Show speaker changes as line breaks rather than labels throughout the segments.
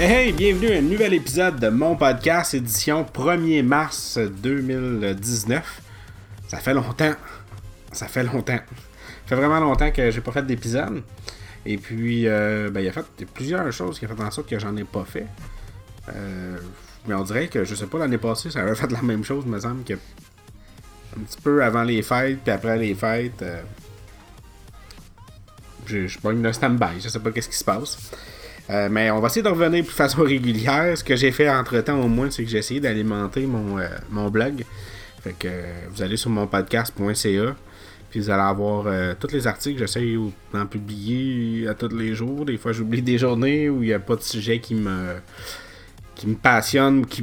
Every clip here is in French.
Hey, bienvenue à un nouvel épisode de mon podcast, édition 1er mars 2019. Ça fait longtemps. Ça fait longtemps. Ça fait vraiment longtemps que j'ai pas fait d'épisode. Et puis, euh, ben, il y a fait plusieurs choses qui ont fait en sorte que j'en ai pas fait. Euh, mais on dirait que, je sais pas, l'année passée, ça avait fait la même chose, me semble que un petit peu avant les fêtes, puis après les fêtes. Euh, je, je suis pas une stand-by, je sais pas qu'est-ce qui se passe. Euh, mais on va essayer de revenir de façon régulière. Ce que j'ai fait entre temps au moins, c'est que j'ai essayé d'alimenter mon, euh, mon blog. Fait que euh, vous allez sur mon podcast.ca. Puis vous allez avoir tous les articles. J'essaie d'en publier à tous les jours. Des fois, j'oublie des journées où il n'y a pas de sujet qui me, qui me passionne, qui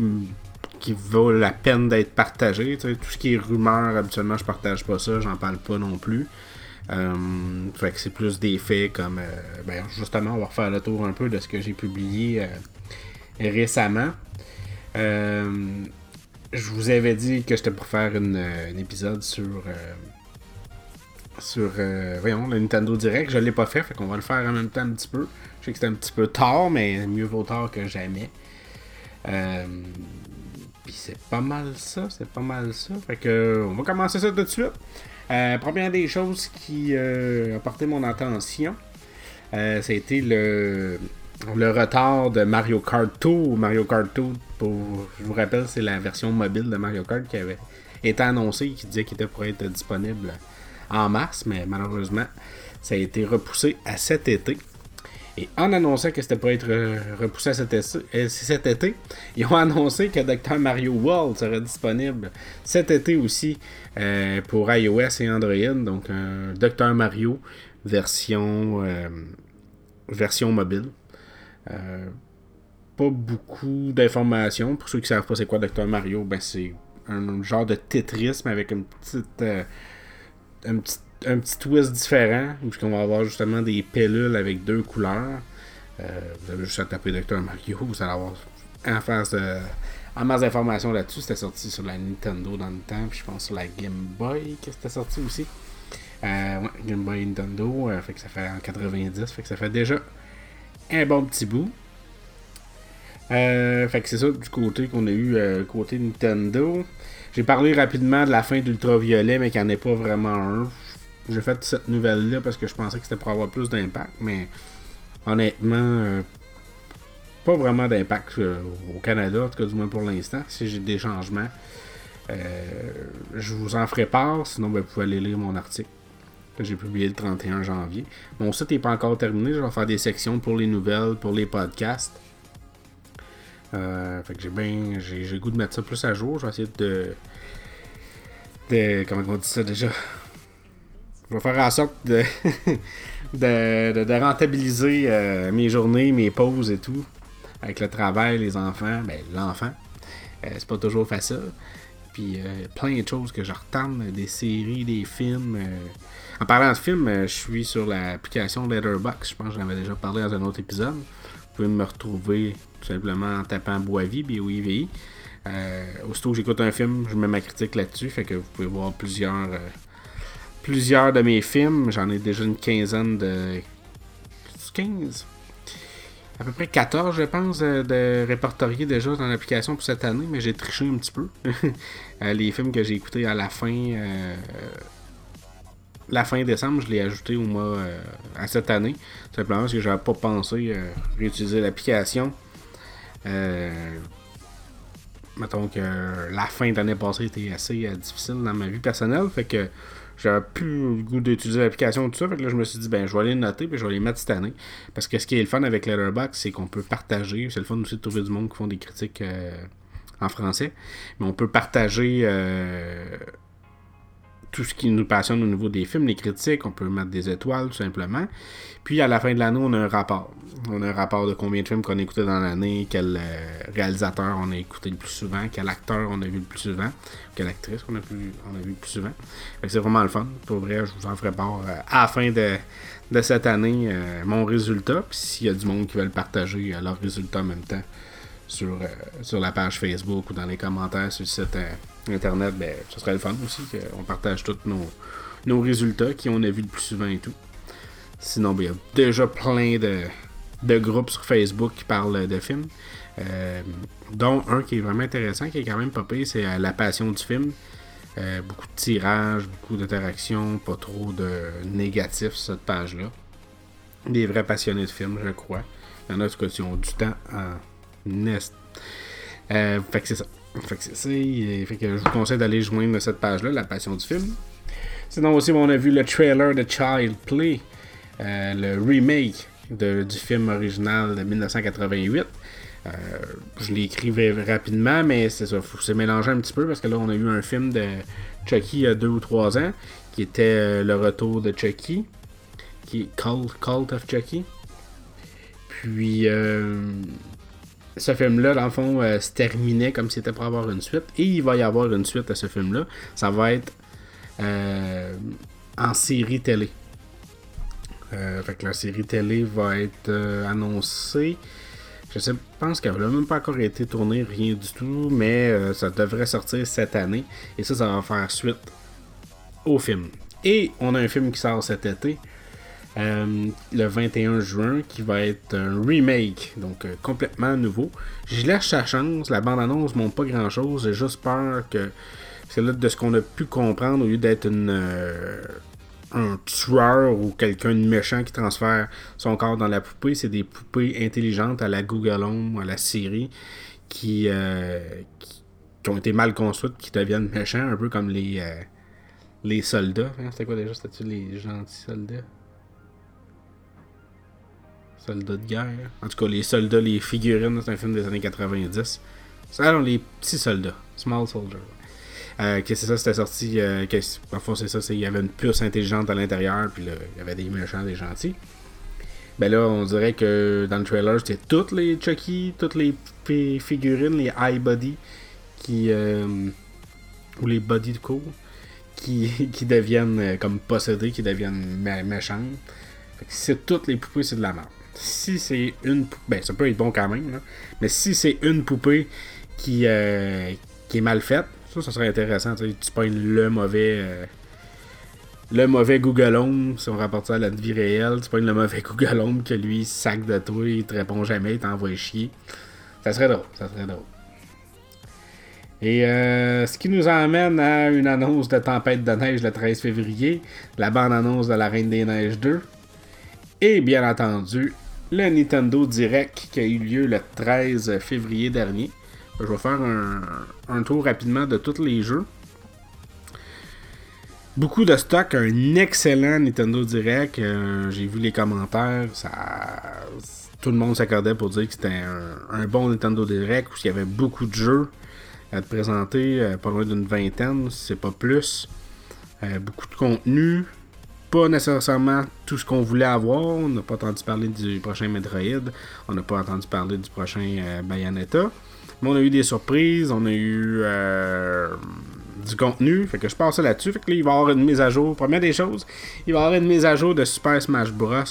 qui vaut la peine d'être partagé. Tout ce qui est rumeur, habituellement, je partage pas ça, j'en parle pas non plus. Euh, fait que c'est plus des faits comme. Euh, ben justement, on va refaire le tour un peu de ce que j'ai publié euh, récemment. je vous avais dit que j'étais pour faire un épisode sur. sur. voyons, le Nintendo Direct. Je l'ai pas fait, fait qu'on va le faire en même temps un petit peu. Je sais que c'était un petit peu tard, mais mieux vaut tard que jamais. Puis c'est pas mal ça, c'est pas mal ça. Fait que on va commencer ça tout de suite. Euh, première des choses qui euh, a porté mon attention, euh, c'était le, le retard de Mario Kart Tour. Mario Kart Tour, pour, je vous rappelle, c'est la version mobile de Mario Kart qui avait été annoncée, qui disait qu'il était pour être disponible en mars, mais malheureusement, ça a été repoussé à cet été. Et en annonçant que c'était pour être repoussé à cet été, ils ont annoncé que Dr. Mario World serait disponible cet été aussi euh, pour iOS et Android. Donc un Dr. Mario version, euh, version mobile. Euh, pas beaucoup d'informations. Pour ceux qui ne savent pas c'est quoi Dr. Mario, ben c'est un genre de Tetris mais avec une petite, un petit un petit twist différent, puisqu'on va avoir justement des pilules avec deux couleurs. Euh, vous avez juste à taper Dr. Mario, vous allez avoir en face en masse d'informations là-dessus. C'était sorti sur la Nintendo dans le temps, puis je pense sur la Game Boy que c'était sorti aussi. Euh, ouais, Game Boy Nintendo, euh, fait que ça fait en 90, fait que ça fait déjà un bon petit bout. fait que c'est ça du côté qu'on a eu côté Nintendo. J'ai parlé rapidement de la fin d'Ultraviolet, mais qu'il n'y en ait pas vraiment un. J'ai fait cette nouvelle-là parce que je pensais que c'était pour avoir plus d'impact, mais honnêtement, euh, pas vraiment d'impact euh, au Canada, en tout cas du moins pour l'instant. Si j'ai des changements, euh, je vous en ferai part, sinon ben, vous pouvez aller lire mon article que j'ai publié le 31 janvier. Mon site n'est pas encore terminé, je vais faire des sections pour les nouvelles, pour les podcasts. fait que j'ai bien. J'ai goût de mettre ça plus à jour. Je vais essayer de. de comment on dit ça déjà? Je vais faire en sorte de, de, rentabiliser euh, mes journées, mes pauses et tout. Avec le travail, les enfants, ben l'enfant. Euh, c'est pas toujours facile. Puis euh, plein de choses que je retente, des séries, des films. En parlant de films, je suis sur l'application Letterboxd. Je pense que j'en avais déjà parlé dans un autre épisode. Vous pouvez me retrouver tout simplement en tapant Boisvie, B-O-I-V-I. aussitôt que j'écoute un film, je mets ma critique là-dessus. Fait que vous pouvez voir plusieurs plusieurs de mes films. J'en ai déjà une quinzaine de. 15 À peu près 14, je pense, de, répertoriés déjà dans l'application pour cette année, mais j'ai triché un petit peu. Euh, les films que j'ai écoutés à la fin. Euh, la fin décembre, je l'ai ajouté au mois euh, à cette année. Simplement parce que j'avais pas pensé réutiliser l'application. mettons que la fin de l'année passée était assez difficile dans ma vie personnelle. Fait que j'avais plus le goût d'utiliser l'application tout ça. Fait que là, je me suis dit, ben, je vais aller noter puis je vais les mettre cette année. Parce que ce qui est le fun avec Letterboxd, c'est qu'on peut partager. C'est le fun aussi de trouver du monde qui font des critiques euh, en français. Mais on peut partager euh, tout ce qui nous passionne au niveau des films, les critiques, on peut mettre des étoiles tout simplement. Puis à la fin de l'année, on a un rapport. On a un rapport de combien de films qu'on a écouté dans l'année, quel euh, réalisateur on a écouté le plus souvent, quel acteur on a vu le plus souvent, quelle actrice on a, vu, on a vu le plus souvent. C'est vraiment le fun. Pour vrai, je vous en ferai part euh, à la fin de, cette année euh, mon résultat. Puis s'il y a du monde qui veut le partager, leur résultat en même temps sur, sur la page Facebook ou dans les commentaires sur le site Internet, ben, ce serait le fun aussi qu'on partage tous nos, nos résultats, qui on a vu le plus souvent et tout. Sinon, ben, il y a déjà plein de, de groupes sur Facebook qui parlent de films. dont un qui est vraiment intéressant, qui est quand même pas c'est La Passion du film. beaucoup de tirages, beaucoup d'interactions, pas trop de négatifs sur cette page-là. Des vrais passionnés de films, je crois. Il y en a qui ont du temps en nest. fait que c'est ça. Fait que c'est ça. Fait que je vous conseille d'aller joindre cette page-là, La Passion du film. Sinon aussi, on a vu le trailer de Child Play, euh, le remake du film original de 1988. Euh, je écrit rapidement, mais c'est ça, faut se mélanger un petit peu parce que là, on a eu un film de Chucky il y a deux ou trois ans qui était euh, le retour de Chucky, qui est Cult, of Chucky. Puis, ce film-là, dans le fond, se terminait comme si c'était pour avoir une suite. Et il va y avoir une suite à ce film-là. Ça va être euh, en série télé. Euh, fait que la série télé va être euh, annoncée. Je pense qu'elle n'a même pas encore été tournée, rien du tout, mais ça devrait sortir cette année. Et ça, ça va faire suite au film. Et on a un film qui sort cet été, le 21 juin, qui va être un remake, donc complètement nouveau. Je laisse sa chance, la bande-annonce montre pas grand-chose, j'ai juste peur que c'est là de ce qu'on a pu comprendre, au lieu d'être une, euh, un tueur ou quelqu'un de méchant qui transfère son corps dans la poupée, c'est des poupées intelligentes à la Google Home, à la série, qui, euh, qui, ont été mal construites, qui deviennent méchants, un peu comme les, euh, les soldats. Hein, c'était quoi déjà? C'était-tu les gentils soldats? Soldats de guerre. En tout cas, les soldats, les figurines, c'est un film des années 90. Ça, les petits soldats. Small Soldiers. Euh, que c'est ça, c'était sorti. Euh, en c'est ça, il y avait une puce intelligente à l'intérieur, puis là, il y avait des méchants, des gentils. Ben là, on dirait que dans le trailer, c'était toutes les Chucky, toutes les figurines, les high body, qui. Euh, ou les body de cool, qui, qui deviennent euh, comme possédés, qui deviennent méchantes. Fait que c'est toutes les poupées, c'est de la merde. Si c'est une poupée, ben ça peut être bon quand même, mais si c'est une poupée qui, qui est mal faite, ça, ça serait intéressant. Tu pognes le mauvais. Euh, le mauvais Google Home, si on rapporte ça à la vie réelle, tu pognes le mauvais Google Home que lui sac de toi, il te répond jamais, il t'envoie chier. Ça serait drôle, ça serait drôle. Et euh, ce qui nous emmène à une annonce de Tempête de neige le 13 février, la bande-annonce de la Reine des Neiges 2, et bien entendu, le Nintendo Direct qui a eu lieu le 13 février dernier. Je vais faire un, tour rapidement de tous les jeux. Beaucoup de stock, un excellent Nintendo Direct. Euh, j'ai vu les commentaires, tout le monde s'accordait pour dire que c'était un, bon Nintendo Direct où il y avait beaucoup de jeux à te présenter, euh, pas loin d'une vingtaine, c'est pas plus. Euh, beaucoup de contenu, pas nécessairement tout ce qu'on voulait avoir. On n'a pas entendu parler du prochain Metroid, on n'a pas entendu parler du prochain Bayonetta. Mais on a eu des surprises, on a eu euh, du contenu. Fait que je passe là-dessus. Fait que là, il va y avoir une mise à jour. Première des choses, il va y avoir une mise à jour de Super Smash Bros.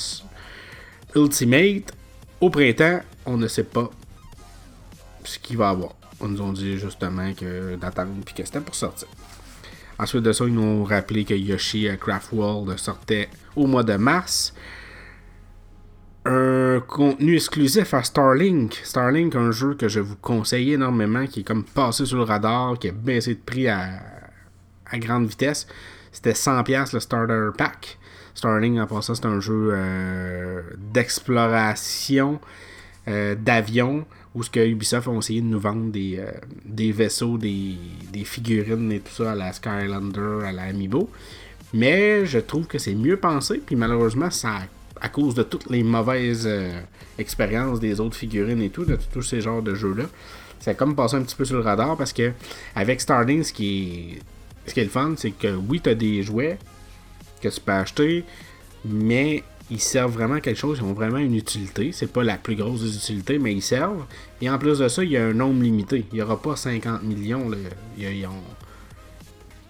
Ultimate. Au printemps, on ne sait pas ce qu'il va avoir. On nous ont dit justement que d'attendre puis que c'était pour sortir. Ensuite de ça, ils nous ont rappelé que Yoshi Craft World sortait au mois de mars un contenu exclusif à Starlink. Starlink, un jeu que je vous conseille énormément, qui est comme passé sur le radar, qui a baissé de prix à, grande vitesse. C'était 100$ le starter pack. Starlink, en passant, c'est un jeu euh, d'exploration euh, d'avion où ce que Ubisoft ont essayé de nous vendre des, euh, des vaisseaux, des, des, figurines et tout ça à la Skylander, à la Amiibo. Mais je trouve que c'est mieux pensé, puis malheureusement, ça à cause de toutes les mauvaises euh, expériences des autres figurines et tout, de tous ces genres de jeux-là. C'est comme passé un petit peu sur le radar parce que avec Starlink, ce qui est, ce qui est le fun, c'est que oui, tu as des jouets que tu peux acheter, mais ils servent vraiment à quelque chose, ils ont vraiment une utilité. C'est pas la plus grosse des utilités, mais ils servent. Et en plus de ça, il y a un nombre limité. Il n'y aura pas 50 millions.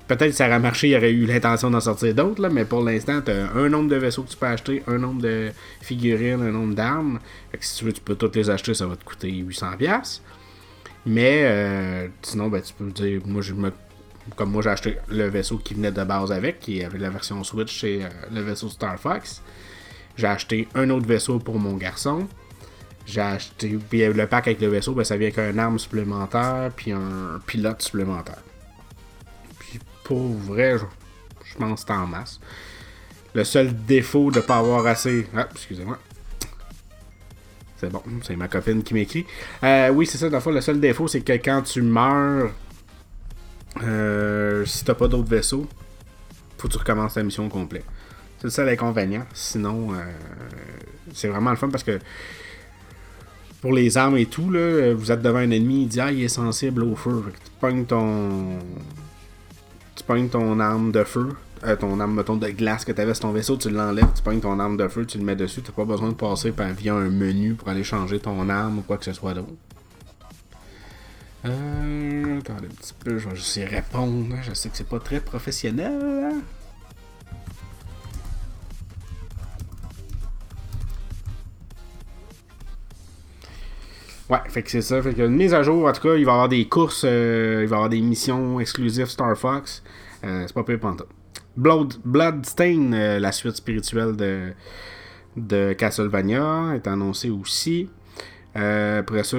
Peut-être que ça aurait marché, il y aurait eu l'intention d'en sortir d'autres, mais pour l'instant, tu as un nombre de vaisseaux que tu peux acheter, un nombre de figurines, un nombre d'armes. Si tu veux, tu peux toutes les acheter, ça va te coûter 800$. Mais euh, sinon, ben, tu peux dire, moi, je me, comme moi, j'ai acheté le vaisseau qui venait de base avec, qui avait la version Switch, c'est euh, le vaisseau Star Fox. J'ai acheté un autre vaisseau pour mon garçon. J'ai acheté. Puis le pack avec le vaisseau, ben, ça vient avec un arme supplémentaire, puis un pilote supplémentaire. Puis pour vrai, je, pense que c'est en masse. Le seul défaut de pas avoir assez. Ah, excusez-moi. C'est bon, c'est ma copine qui m'écrit. Euh, oui, c'est ça, dans le le seul défaut, c'est que quand tu meurs, euh, si t'as pas d'autres vaisseaux, faut que tu recommences ta mission complète. C'est le seul inconvénient. Sinon, euh, c'est vraiment le fun parce que pour les armes et tout, là, vous êtes devant un ennemi, il dit Ah, il est sensible au feu. tu pognes ton. Tu pognes ton arme de feu, euh, ton arme mettons, de glace que tu avais sur ton vaisseau, tu l'enlèves, tu pognes ton arme de feu, tu le mets dessus, tu pas besoin de passer par, via un menu pour aller changer ton arme ou quoi que ce soit d'autre. Euh, attendez un petit peu, je vais juste y répondre. Je sais que c'est pas très professionnel. Hein. Ouais, fait que c'est ça. Fait que une mise à jour, en tout cas, il va y avoir des courses, euh, il va y avoir des missions exclusives Star Fox. Euh, c'est pas pire pantalon. Blood, Bloodstain, euh, la suite spirituelle de, de Castlevania, est annoncée aussi. après ça,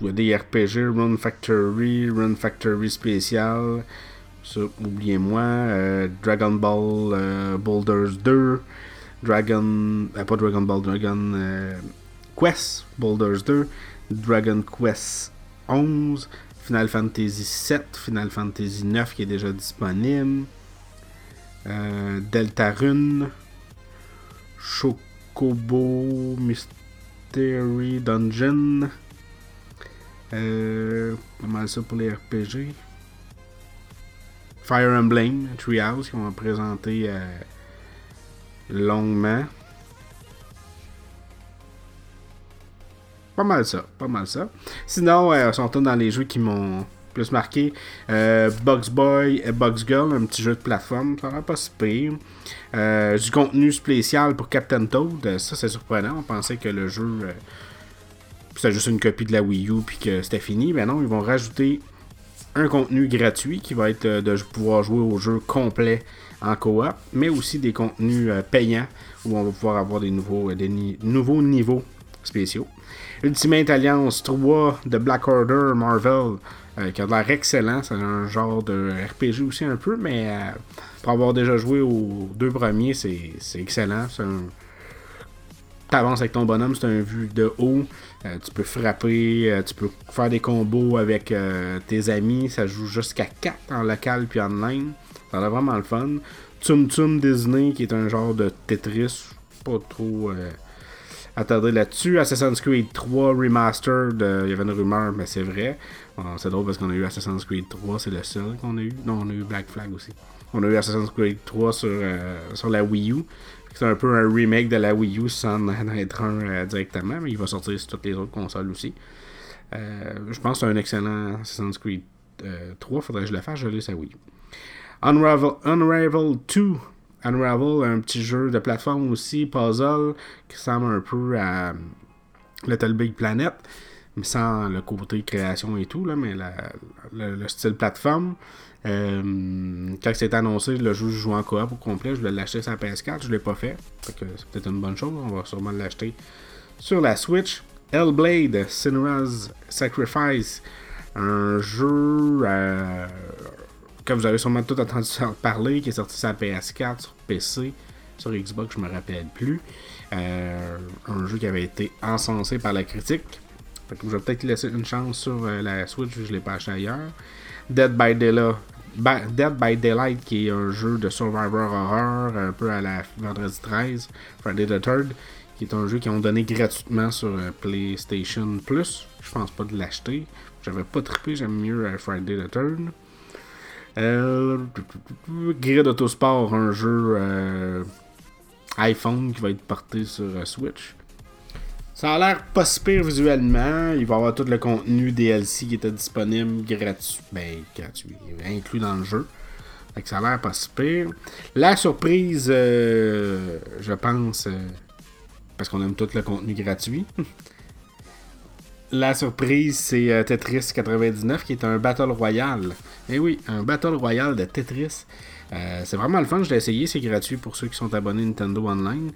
il y a des RPG, Run Factory, Run Factory spécial. Ça, oubliez-moi. Dragon Ball Boulders 2. Dragon. pas Dragon Ball, Dragon Quest Boulders 2. Dragon Quest 11, Final Fantasy 7, Final Fantasy 9 qui est déjà disponible, euh, Deltarune, Chocobo Mystery Dungeon, euh, pas mal ça pour les RPG. Fire Emblem, Treehouse, qu'on va présenter euh, longuement. Pas mal ça, pas mal ça. Sinon, euh, on sont dans les jeux qui m'ont plus marqué. Euh, Bugs Boy et Bugs Girl, un petit jeu de plateforme, ça va pas si pire. Euh, du contenu spécial pour Captain Toad, ça c'est surprenant. On pensait que le jeu c'était juste une copie de la Wii U puis que c'était fini. Mais non, ils vont rajouter un contenu gratuit qui va être de pouvoir jouer au jeu complet en coop, mais aussi des contenus payants où on va pouvoir avoir des nouveaux niveaux spéciaux. Ultimate Alliance 3 de Black Order Marvel, euh, qui a l'air excellent. C'est un genre de RPG aussi un peu, mais euh, pour avoir déjà joué aux deux premiers, c'est excellent. Tu avances avec ton bonhomme, c'est un vue de haut. Euh, tu peux frapper, tu peux faire des combos avec tes amis. Ça joue jusqu'à 4 en local puis en ligne. Ça a vraiment le fun. Tum Tum Disney, qui est un genre de Tetris. Pas trop attendez là-dessus. Assassin's Creed 3 Remastered, il y avait une rumeur, mais c'est vrai. c'est drôle parce qu'on a eu Assassin's Creed 3, c'est le seul qu'on a eu. Non, on a eu Black Flag aussi. On a eu Assassin's Creed 3 sur, euh, sur la Wii U. C'est un peu un remake de la Wii U sans en être un euh, directement, mais il va sortir sur toutes les autres consoles aussi. Euh, je pense que c'est un excellent Assassin's Creed 3. Faudrait que je le fasse, je l'ai sa Wii U. Unravel, Unravel 2 Unravel, un petit jeu de plateforme aussi, puzzle, qui ressemble un peu à Little Big Planet, mais sans le côté création et tout, là, mais le, style plateforme. Euh, quand c'est annoncé, le jeu joue en coop au complet, je voulais l'acheter sur la PS4, je l'ai pas fait. c'est peut-être une bonne chose, on va sûrement l'acheter sur la Switch. Hellblade, Sinra's Sacrifice, un jeu euh, que vous avez sûrement tout entendu parler, qui est sorti sur la PS4, sur PC, sur Xbox, je me rappelle plus. Euh, un jeu qui avait été encensé par la critique. Que je vais peut-être laisser une chance sur euh, la Switch, je l'ai pas acheté ailleurs. Dead by Daylight. Dead by Daylight, qui est un jeu de survivor horror, un peu à la vendredi 13, Friday the 3rd, qui est un jeu qu'ils ont donné gratuitement sur euh, PlayStation Plus. Je pense pas de l'acheter. J'avais pas trippé, j'aime mieux Friday the 3rd. Euh, Grid Autosport, un jeu euh, iPhone qui va être porté sur euh, Switch. Ça a l'air pas super visuellement. Il va y avoir tout le contenu DLC qui était disponible gratuit. Ben, gratuit, inclus dans le jeu. Fait que ça a l'air pas super. La surprise, je pense, parce qu'on aime tout le contenu gratuit. La surprise, c'est Tetris 99 qui est un Battle Royale. Eh oui, un Battle Royale de Tetris. c'est vraiment le fun, je l'ai essayé, c'est gratuit pour ceux qui sont abonnés Nintendo Online.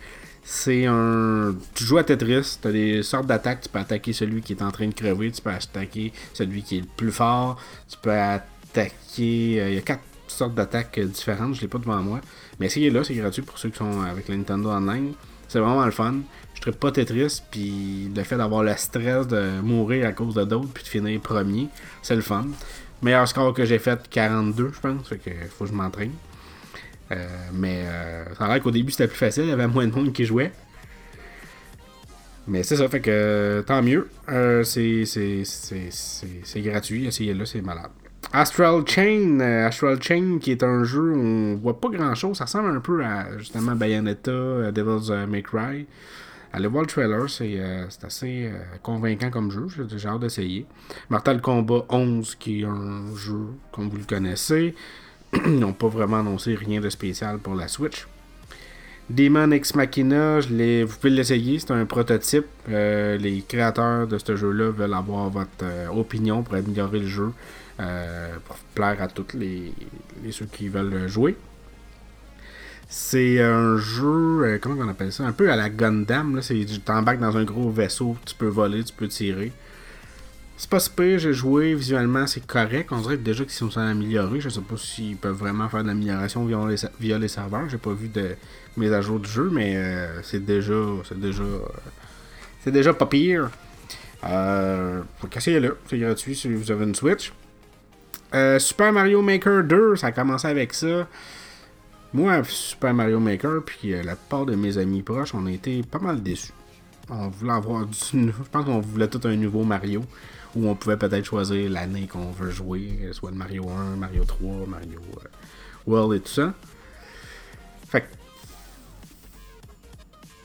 C'est un. Tu joues à Tetris, tu as des sortes d'attaques. Tu peux attaquer celui qui est en train de crever, tu peux attaquer celui qui est le plus fort, tu peux attaquer. Il y a quatre sortes d'attaques différentes, je l'ai pas devant moi. Mais essayez-là, c'est gratuit pour ceux qui sont avec la Nintendo Online. C'est vraiment le fun. Ne pas Tetris, puis le fait d'avoir le stress de mourir à cause de d'autres, puis de finir premier, c'est le fun. Meilleur score que j'ai fait, 42, je pense. Fait que faut que je m'entraîne. Euh, mais euh, ça a l'air qu'au début c'était plus facile, il y avait moins de monde qui jouait. Mais c'est ça, fait que tant mieux. Euh, c'est gratuit, essayez-le, c'est malade. Astral Chain, Astral Chain qui est un jeu où on voit pas grand chose, ça ressemble un peu à justement Bayonetta, Devil's May Cry. Allez voir le trailer, c'est assez convaincant comme jeu, j'ai hâte d'essayer. Mortal Kombat 11 qui est un jeu comme vous le connaissez. Ils n'ont pas vraiment annoncé rien de spécial pour la Switch. Demon Ex Machina, vous pouvez l'essayer, c'est un prototype. Euh, les créateurs de ce jeu-là veulent avoir votre euh, opinion pour améliorer le jeu, euh, pour plaire à tous les, ceux qui veulent jouer. C'est un jeu, comment on appelle ça? Un peu à la Gundam. Tu t'embarques dans un gros vaisseau, tu peux voler, tu peux tirer. C'est pas super, j'ai joué, visuellement c'est correct. On dirait déjà qu'ils sont améliorés. Je sais pas s'ils peuvent vraiment faire de l'amélioration via les, via les serveurs. J'ai pas vu de mise à jour du jeu, mais euh, c'est déjà. C'est déjà. Euh, c'est déjà pas pire. Euh, faut casser. C'est gratuit si vous avez une Switch. Euh, Super Mario Maker 2, ça a commencé avec ça. Moi, Super Mario Maker, puis la plupart de mes amis proches, on a été pas mal déçus. On voulait avoir du. Je pense qu'on voulait tout un nouveau Mario où on pouvait peut-être choisir l'année qu'on veut jouer, soit le Mario 1, Mario 3, Mario euh, World et tout ça. Fait que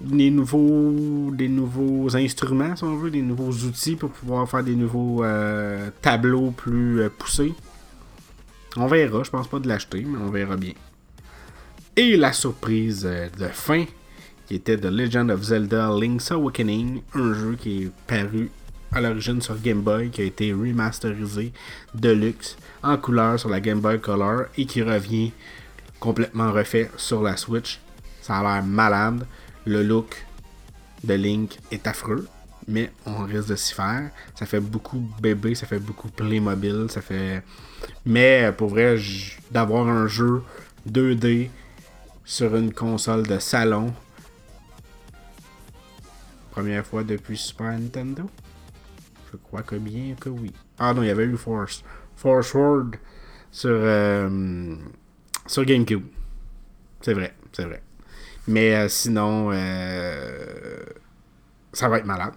des nouveaux, des nouveaux instruments, si on veut, des nouveaux outils pour pouvoir faire des nouveaux euh, tableaux plus euh, poussés. On verra, je pense pas de l'acheter, mais on verra bien. Et la surprise de fin, qui était The Legend of Zelda Link's Awakening, un jeu qui est paru à l'origine sur Game Boy, qui a été remasterisé de luxe en couleur sur la Game Boy Color et qui revient complètement refait sur la Switch. Ça a l'air malade. Le look de Link est affreux, mais on risque de s'y faire. Ça fait beaucoup bébé, ça fait beaucoup Playmobil, ça fait. Mais pour vrai, d'avoir un jeu 2D sur une console de salon. Première fois depuis Super Nintendo? Je crois que bien que oui. Ah non, il y avait eu Force. Force Word sur, euh, sur GameCube. C'est vrai, c'est vrai. Mais euh, sinon, euh, ça va être malade.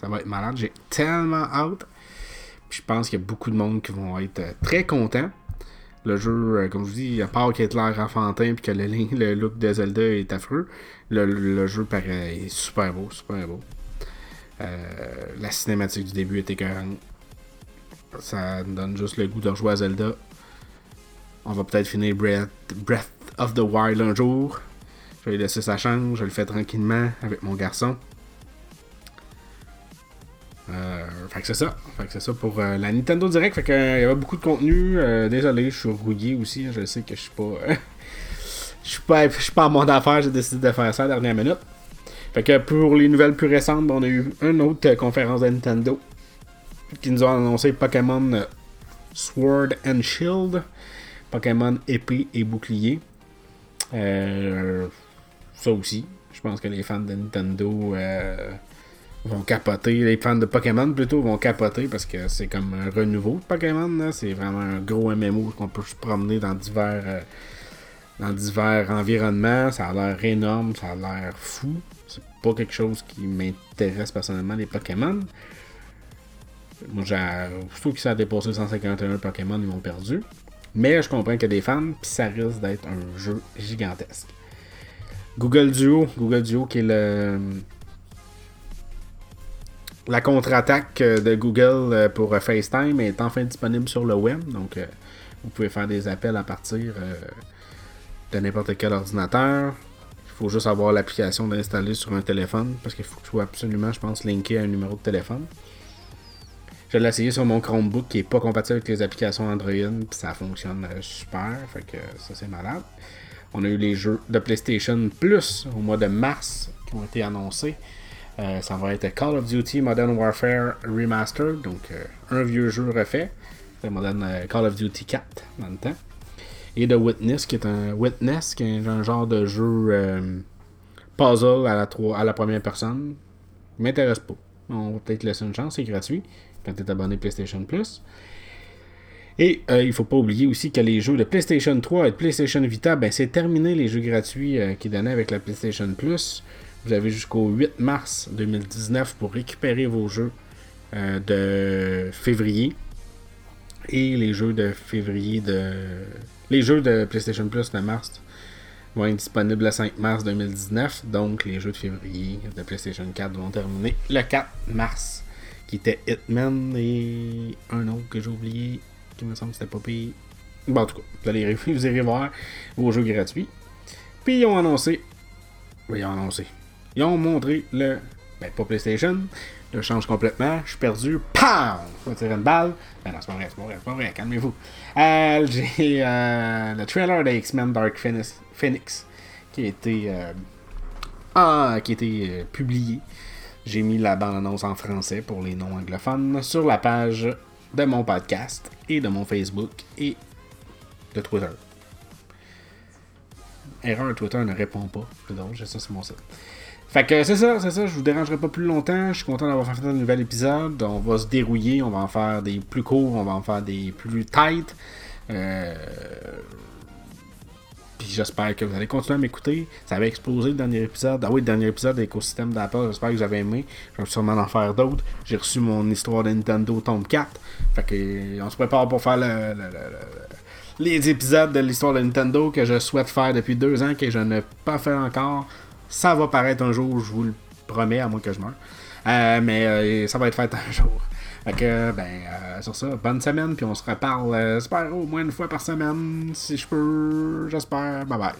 Ça va être malade. J'ai tellement hâte. je pense qu'il y a beaucoup de monde qui vont être très contents. Le jeu, comme je vous dis, à part qu'il ait l'air enfantin et que le, look de Zelda est affreux, le, jeu paraît super beau, super beau. Euh, la cinématique du début était écœurante. Ça donne juste le goût de rejouer à Zelda. On va peut-être finir Breath, Breath of the Wild un jour. Je vais laisser sa chance, je le fais tranquillement avec mon garçon. Euh, fait que c'est ça. Fait que c'est ça pour euh, la Nintendo Direct. Fait que il y avait beaucoup de contenu. désolé, je suis rouillé aussi. Je sais que je suis pas. je suis pas, je suis pas en mode d'affaires. J'ai décidé de faire ça à la dernière minute. Fait que pour les nouvelles plus récentes, on a eu une autre conférence de Nintendo qui nous a annoncé Pokémon Sword and Shield, Pokémon épée et bouclier. Euh, ça aussi, je pense que les fans de Nintendo euh, vont capoter. Les fans de Pokémon plutôt vont capoter parce que c'est comme un renouveau de Pokémon. C'est vraiment un gros MMO qu'on peut se promener dans divers, euh, dans divers environnements. Ça a l'air énorme, ça a l'air fou pas quelque chose qui m'intéresse personnellement, les Pokémon. Moi, j'ai. Surtout que ça a dépassé 151 Pokémon, ils m'ont perdu. Mais je comprends qu'il y a des fans, puis ça risque d'être un jeu gigantesque. Google Duo, Google Duo qui est le. La contre-attaque de Google euh, pour euh, FaceTime est enfin disponible sur le web. Donc, euh, vous pouvez faire des appels à partir de n'importe quel ordinateur faut juste avoir l'application d'installer sur un téléphone parce qu'il faut que absolument, je pense, linké à un numéro de téléphone. Je l'ai essayé sur mon Chromebook qui est pas compatible avec les applications Android, ça fonctionne euh, super, fait que ça c'est malade. On a eu les jeux de PlayStation Plus au mois de mars qui ont été annoncés. Euh, ça va être Call of Duty Modern Warfare Remastered, donc euh, un vieux jeu refait. Modern Call of Duty 4 dans le temps. Et The Witness, qui est un Witness, qui est un genre de jeu puzzle à la, à la première personne. M'intéresse pas. On va peut-être laisser une chance, c'est gratuit quand tu es abonné PlayStation Plus. Et euh, il ne faut pas oublier aussi que les jeux de PlayStation 3 et de PlayStation Vita, ben, c'est terminé les jeux gratuits euh, qui donnaient avec la PlayStation Plus. Vous avez jusqu'au 8 mars 2019 pour récupérer vos jeux euh, de février. Et les jeux de février de. Les jeux de PlayStation Plus de mars vont être disponibles le 5 mars 2019. Donc les jeux de février de PlayStation 4 vont terminer le 4 mars qui était Hitman et un autre que j'ai oublié, qui me semble que c'était pas payé. Bon, en tout cas, vous allez vous irez voir vos jeux gratuits. Puis ils ont annoncé. Ils ont annoncé. Ils ont montré le. Ben, pas PlayStation. Le change complètement. Je suis perdu. PAM! Je vais tirer une balle. Ben non, c'est pas vrai, c'est pas vrai, c'est pas vrai. Calmez-vous. Euh, j'ai euh, le trailer de X-Men Dark Phoenix, qui a été. Euh, ah, qui a été publié j'ai mis la bande-annonce en français pour les non-anglophones sur la page de mon podcast et de mon Facebook et de Twitter. Erreur, Twitter ne répond pas. C'est drôle, ça sur mon site. Fait que c'est ça, c'est ça, je vous dérangerai pas plus longtemps. Je suis content d'avoir fait un nouvel épisode. On va se dérouiller, on va en faire des plus courts, on va en faire des plus tight. Euh, puis j'espère que vous allez continuer à m'écouter. Ça avait explosé le dernier épisode. Ah oui, le dernier épisode de l'écosystème d'Apple. J'espère que vous avez aimé. Je vais sûrement en faire d'autres. J'ai reçu mon histoire de Nintendo tome 4. Fait que on se prépare pour faire les épisodes de l'histoire de Nintendo que je souhaite faire depuis deux ans que je n'ai pas fait encore. Ça va paraître un jour, je vous le promets, à moins que je meure. Euh, mais euh, ça va être fait un jour. Fait que, ben, euh, sur ça, bonne semaine, puis on se reparle, j'espère, au moins une fois par semaine, si je peux. J'espère. Bye bye.